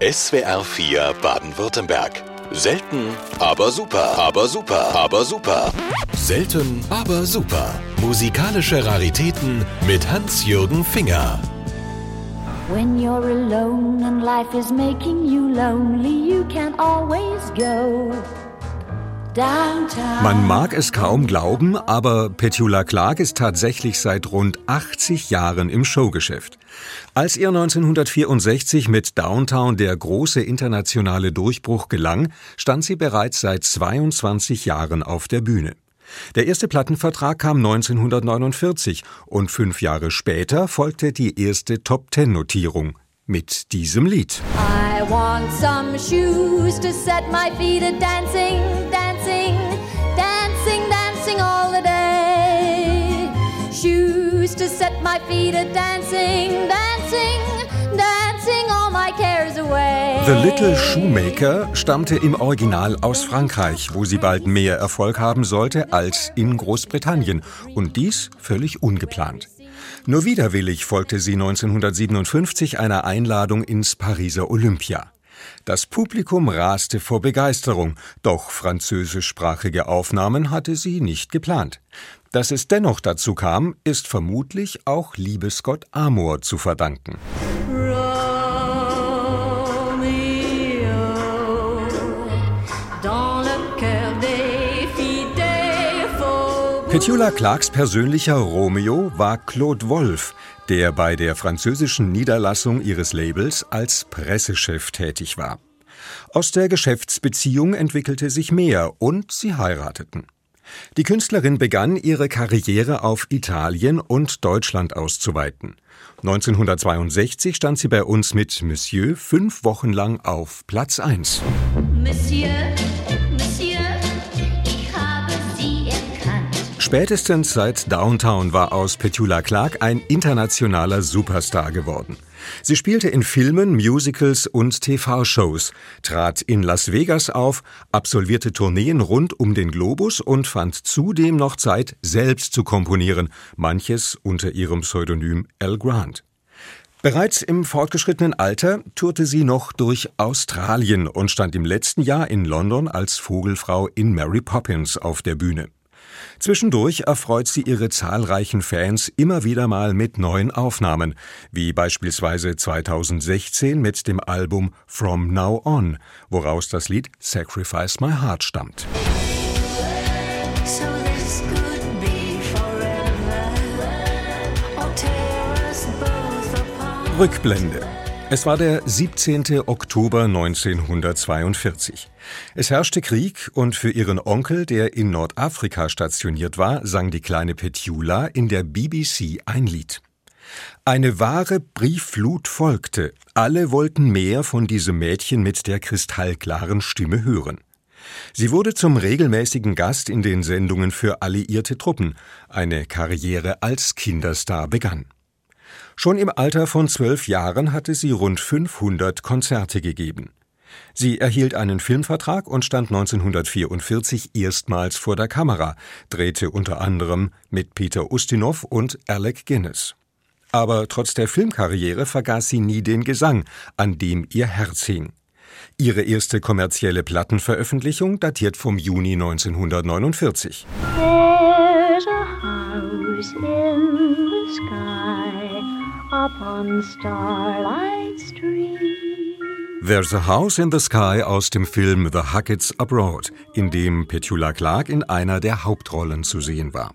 SWR 4 Baden-Württemberg. Selten, aber super, aber super, aber super. Selten, aber super. Musikalische Raritäten mit Hans-Jürgen Finger. When you're alone and life is making you lonely, you can always go. Man mag es kaum glauben, aber Petula Clark ist tatsächlich seit rund 80 Jahren im Showgeschäft. Als ihr 1964 mit Downtown der große internationale Durchbruch gelang, stand sie bereits seit 22 Jahren auf der Bühne. Der erste Plattenvertrag kam 1949 und fünf Jahre später folgte die erste Top-Ten-Notierung mit diesem Lied. I want some shoes to set my feet a dancing, dancing, dancing, dancing all the day. Shoes to set my feet a dancing, dancing, dancing all my cares away. The Little Shoemaker stammte im Original aus Frankreich, wo sie bald mehr Erfolg haben sollte als in Großbritannien. Und dies völlig ungeplant. Nur widerwillig folgte sie 1957 einer Einladung ins Pariser Olympia. Das Publikum raste vor Begeisterung, doch französischsprachige Aufnahmen hatte sie nicht geplant. Dass es dennoch dazu kam, ist vermutlich auch Liebesgott Amor zu verdanken. Petula Clarks persönlicher Romeo war Claude Wolf, der bei der französischen Niederlassung ihres Labels als Pressechef tätig war. Aus der Geschäftsbeziehung entwickelte sich mehr und sie heirateten. Die Künstlerin begann ihre Karriere auf Italien und Deutschland auszuweiten. 1962 stand sie bei uns mit Monsieur fünf Wochen lang auf Platz 1. Monsieur Spätestens seit Downtown war aus Petula Clark ein internationaler Superstar geworden. Sie spielte in Filmen, Musicals und TV-Shows, trat in Las Vegas auf, absolvierte Tourneen rund um den Globus und fand zudem noch Zeit, selbst zu komponieren, manches unter ihrem Pseudonym Al Grant. Bereits im fortgeschrittenen Alter tourte sie noch durch Australien und stand im letzten Jahr in London als Vogelfrau in Mary Poppins auf der Bühne. Zwischendurch erfreut sie ihre zahlreichen Fans immer wieder mal mit neuen Aufnahmen, wie beispielsweise 2016 mit dem Album From Now On, woraus das Lied Sacrifice My Heart stammt. Rückblende es war der 17. Oktober 1942. Es herrschte Krieg und für ihren Onkel, der in Nordafrika stationiert war, sang die kleine Petula in der BBC ein Lied. Eine wahre Briefflut folgte. Alle wollten mehr von diesem Mädchen mit der kristallklaren Stimme hören. Sie wurde zum regelmäßigen Gast in den Sendungen für alliierte Truppen. Eine Karriere als Kinderstar begann. Schon im Alter von zwölf Jahren hatte sie rund 500 Konzerte gegeben. Sie erhielt einen Filmvertrag und stand 1944 erstmals vor der Kamera, drehte unter anderem mit Peter Ustinov und Alec Guinness. Aber trotz der Filmkarriere vergaß sie nie den Gesang, an dem ihr Herz hing. Ihre erste kommerzielle Plattenveröffentlichung datiert vom Juni 1949. upon Starlight Street. There's a House in the Sky aus dem Film The Huckets Abroad, in dem Petula Clark in einer der Hauptrollen zu sehen war.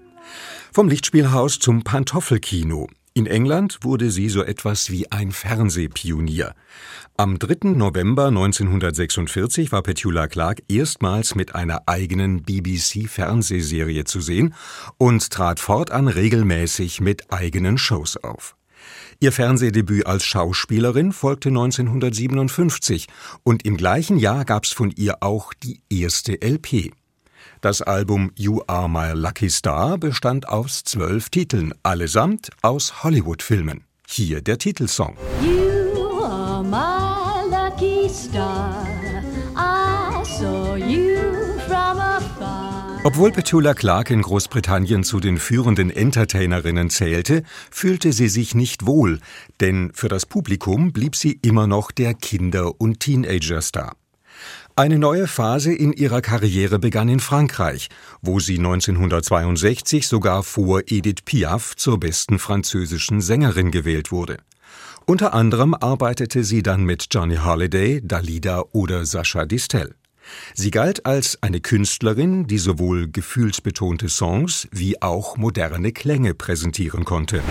Vom Lichtspielhaus zum Pantoffelkino. In England wurde sie so etwas wie ein Fernsehpionier. Am 3. November 1946 war Petula Clark erstmals mit einer eigenen BBC-Fernsehserie zu sehen und trat fortan regelmäßig mit eigenen Shows auf. Ihr Fernsehdebüt als Schauspielerin folgte 1957 und im gleichen Jahr gab's von ihr auch die erste LP. Das Album You Are My Lucky Star bestand aus zwölf Titeln, allesamt aus Hollywood-Filmen. Hier der Titelsong. You are my lucky star. Obwohl Petula Clark in Großbritannien zu den führenden Entertainerinnen zählte, fühlte sie sich nicht wohl, denn für das Publikum blieb sie immer noch der Kinder- und Teenager-Star. Eine neue Phase in ihrer Karriere begann in Frankreich, wo sie 1962 sogar vor Edith Piaf zur besten französischen Sängerin gewählt wurde. Unter anderem arbeitete sie dann mit Johnny Holiday, Dalida oder Sascha Distel. Sie galt als eine Künstlerin, die sowohl gefühlsbetonte Songs wie auch moderne Klänge präsentieren konnte.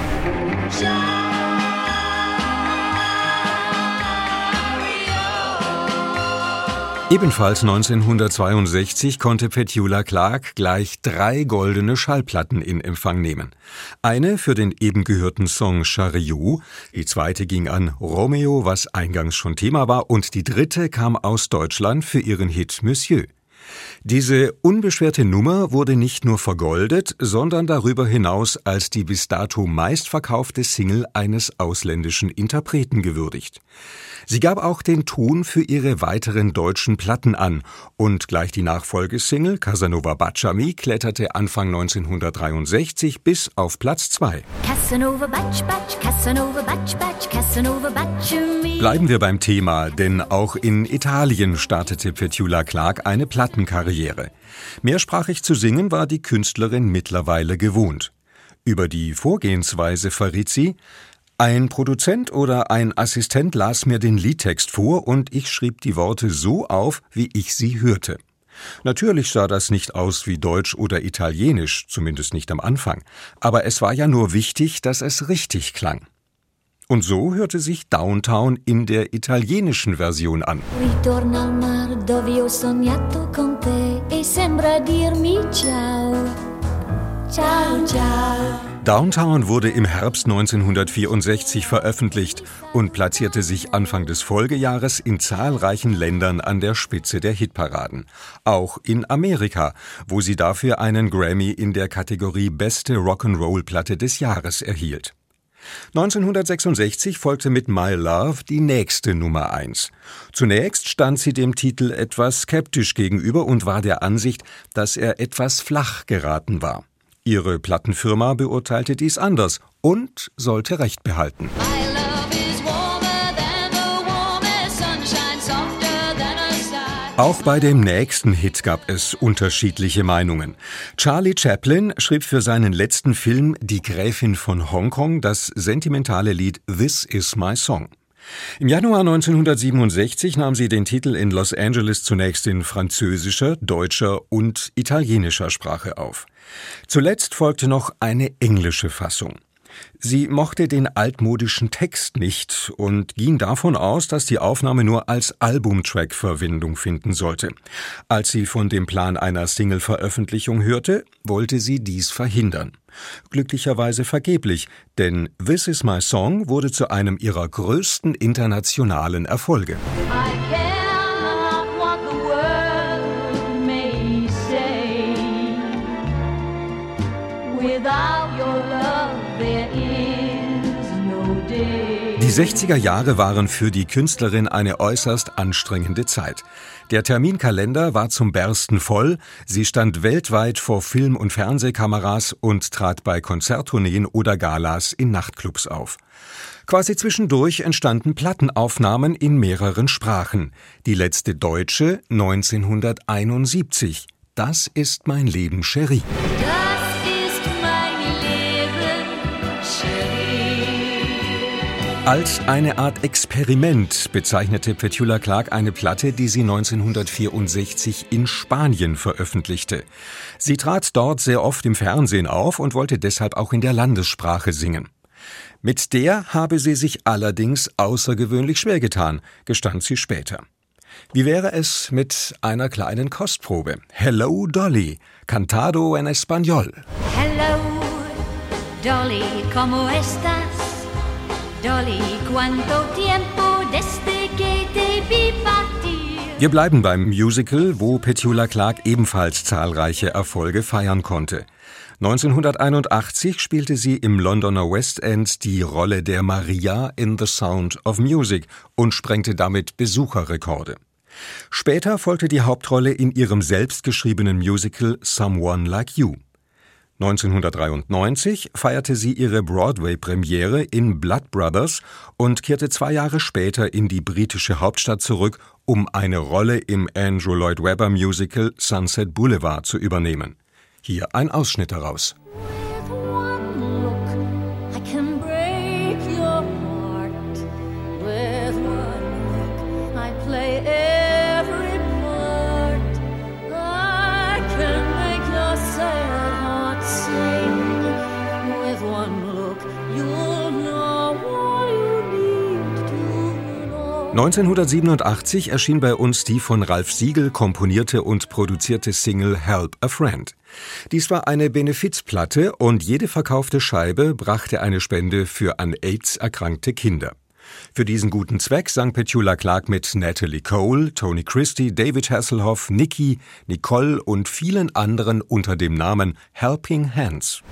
Ebenfalls 1962 konnte Petula Clark gleich drei goldene Schallplatten in Empfang nehmen. Eine für den eben gehörten Song Chariot, die zweite ging an Romeo, was eingangs schon Thema war, und die dritte kam aus Deutschland für ihren Hit Monsieur. Diese unbeschwerte Nummer wurde nicht nur vergoldet, sondern darüber hinaus als die bis dato meistverkaufte Single eines ausländischen Interpreten gewürdigt. Sie gab auch den Ton für ihre weiteren deutschen Platten an und gleich die Nachfolgesingle Casanova Bacciami kletterte Anfang 1963 bis auf Platz 2. Bleiben wir beim Thema, denn auch in Italien startete Petula Clark eine Plattenkarriere. Mehrsprachig zu singen war die Künstlerin mittlerweile gewohnt. Über die Vorgehensweise verriet sie, ein Produzent oder ein Assistent las mir den Liedtext vor und ich schrieb die Worte so auf, wie ich sie hörte. Natürlich sah das nicht aus wie Deutsch oder Italienisch, zumindest nicht am Anfang, aber es war ja nur wichtig, dass es richtig klang. Und so hörte sich Downtown in der italienischen Version an. Ritorna al mar dove ho sognato con te e sembra dirmi ciao. Ciao, ciao. Downtown wurde im Herbst 1964 veröffentlicht und platzierte sich Anfang des Folgejahres in zahlreichen Ländern an der Spitze der Hitparaden. Auch in Amerika, wo sie dafür einen Grammy in der Kategorie Beste Rock'n'Roll-Platte des Jahres erhielt. 1966 folgte mit My Love die nächste Nummer 1. Zunächst stand sie dem Titel etwas skeptisch gegenüber und war der Ansicht, dass er etwas flach geraten war. Ihre Plattenfirma beurteilte dies anders und sollte Recht behalten. Auch bei dem nächsten Hit gab es unterschiedliche Meinungen. Charlie Chaplin schrieb für seinen letzten Film Die Gräfin von Hongkong das sentimentale Lied This Is My Song. Im Januar 1967 nahm sie den Titel in Los Angeles zunächst in französischer, deutscher und italienischer Sprache auf. Zuletzt folgte noch eine englische Fassung. Sie mochte den altmodischen Text nicht und ging davon aus, dass die Aufnahme nur als Albumtrack Verwendung finden sollte. Als sie von dem Plan einer Single-Veröffentlichung hörte, wollte sie dies verhindern. Glücklicherweise vergeblich, denn This Is My Song wurde zu einem ihrer größten internationalen Erfolge. Die 60er Jahre waren für die Künstlerin eine äußerst anstrengende Zeit. Der Terminkalender war zum Bersten voll, sie stand weltweit vor Film- und Fernsehkameras und trat bei Konzerttourneen oder Galas in Nachtclubs auf. Quasi zwischendurch entstanden Plattenaufnahmen in mehreren Sprachen. Die letzte deutsche 1971. Das ist mein Leben, Cherie. Als eine Art Experiment bezeichnete Petula Clark eine Platte, die sie 1964 in Spanien veröffentlichte. Sie trat dort sehr oft im Fernsehen auf und wollte deshalb auch in der Landessprache singen. Mit der habe sie sich allerdings außergewöhnlich schwer getan, gestand sie später. Wie wäre es mit einer kleinen Kostprobe? Hello Dolly, cantado en español. Hello Dolly, ¿cómo estás? Dolly, cuánto tiempo desde que te vi. Wir bleiben beim Musical, wo Petula Clark ebenfalls zahlreiche Erfolge feiern konnte. 1981 spielte sie im Londoner West End die Rolle der Maria in The Sound of Music und sprengte damit Besucherrekorde. Später folgte die Hauptrolle in ihrem selbstgeschriebenen Musical Someone Like You. 1993 feierte sie ihre Broadway-Premiere in Blood Brothers und kehrte zwei Jahre später in die britische Hauptstadt zurück, um eine Rolle im Andrew Lloyd Webber Musical Sunset Boulevard zu übernehmen. Hier ein Ausschnitt daraus. ...1987 erschien bei uns die von Ralf Siegel komponierte und produzierte Single Help a Friend. Dies war eine Benefizplatte und jede verkaufte Scheibe brachte eine Spende für an AIDS erkrankte Kinder. Für diesen guten Zweck sang Petula Clark mit Natalie Cole, Tony Christie, David Hasselhoff, Nikki, Nicole und vielen anderen unter dem Namen Helping Hands.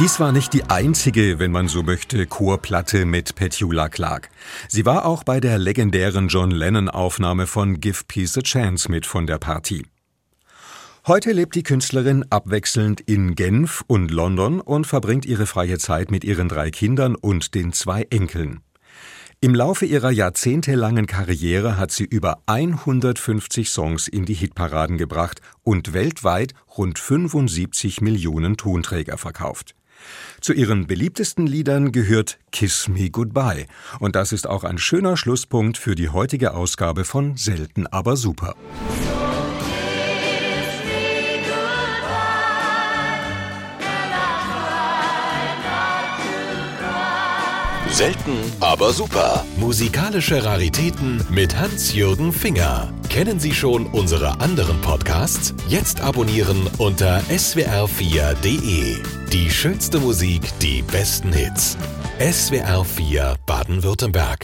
Dies war nicht die einzige, wenn man so möchte, Chorplatte mit Petula Clark. Sie war auch bei der legendären John Lennon-Aufnahme von Give Peace a Chance mit von der Partie. Heute lebt die Künstlerin abwechselnd in Genf und London und verbringt ihre freie Zeit mit ihren drei Kindern und den zwei Enkeln. Im Laufe ihrer jahrzehntelangen Karriere hat sie über 150 Songs in die Hitparaden gebracht und weltweit rund 75 Millionen Tonträger verkauft. Zu ihren beliebtesten Liedern gehört Kiss Me Goodbye. Und das ist auch ein schöner Schlusspunkt für die heutige Ausgabe von Selten aber super. Selten, aber super. Musikalische Raritäten mit Hans-Jürgen Finger. Kennen Sie schon unsere anderen Podcasts? Jetzt abonnieren unter swr4.de. Die schönste Musik, die besten Hits. SWR4 Baden-Württemberg.